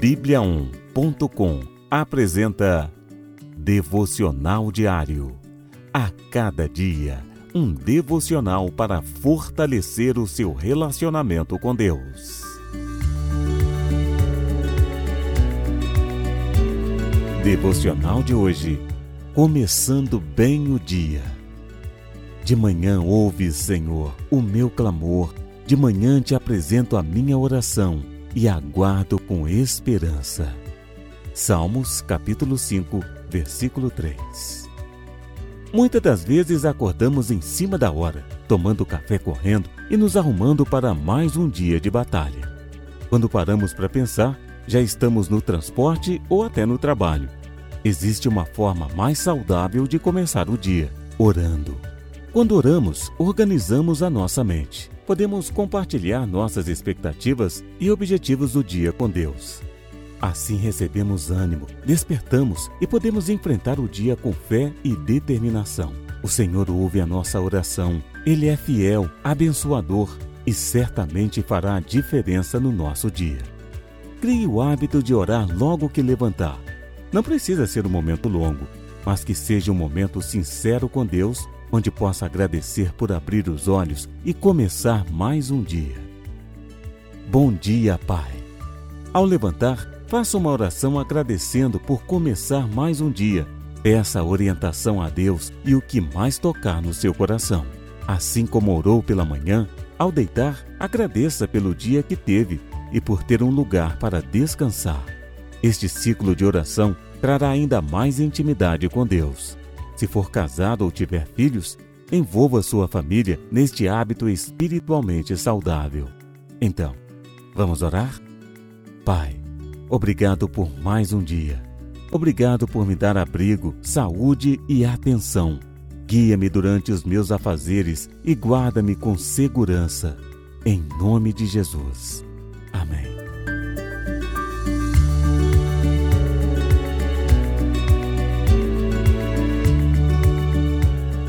Bíblia1.com apresenta Devocional Diário. A cada dia, um devocional para fortalecer o seu relacionamento com Deus. Devocional de hoje. Começando bem o dia. De manhã ouves, Senhor, o meu clamor. De manhã te apresento a minha oração e aguardo com esperança. Salmos capítulo 5, versículo 3. Muitas das vezes acordamos em cima da hora, tomando café correndo e nos arrumando para mais um dia de batalha. Quando paramos para pensar, já estamos no transporte ou até no trabalho. Existe uma forma mais saudável de começar o dia, orando. Quando oramos, organizamos a nossa mente. Podemos compartilhar nossas expectativas e objetivos do dia com Deus. Assim recebemos ânimo, despertamos e podemos enfrentar o dia com fé e determinação. O Senhor ouve a nossa oração, Ele é fiel, abençoador e certamente fará a diferença no nosso dia. Crie o hábito de orar logo que levantar. Não precisa ser um momento longo, mas que seja um momento sincero com Deus, onde possa agradecer por abrir os olhos e começar mais um dia. Bom dia, Pai. Ao levantar, faça uma oração agradecendo por começar mais um dia. Peça orientação a Deus e o que mais tocar no seu coração. Assim como orou pela manhã, ao deitar, agradeça pelo dia que teve e por ter um lugar para descansar. Este ciclo de oração trará ainda mais intimidade com Deus. Se for casado ou tiver filhos, envolva sua família neste hábito espiritualmente saudável. Então, vamos orar? Pai, obrigado por mais um dia. Obrigado por me dar abrigo, saúde e atenção. Guia-me durante os meus afazeres e guarda-me com segurança. Em nome de Jesus. Amém.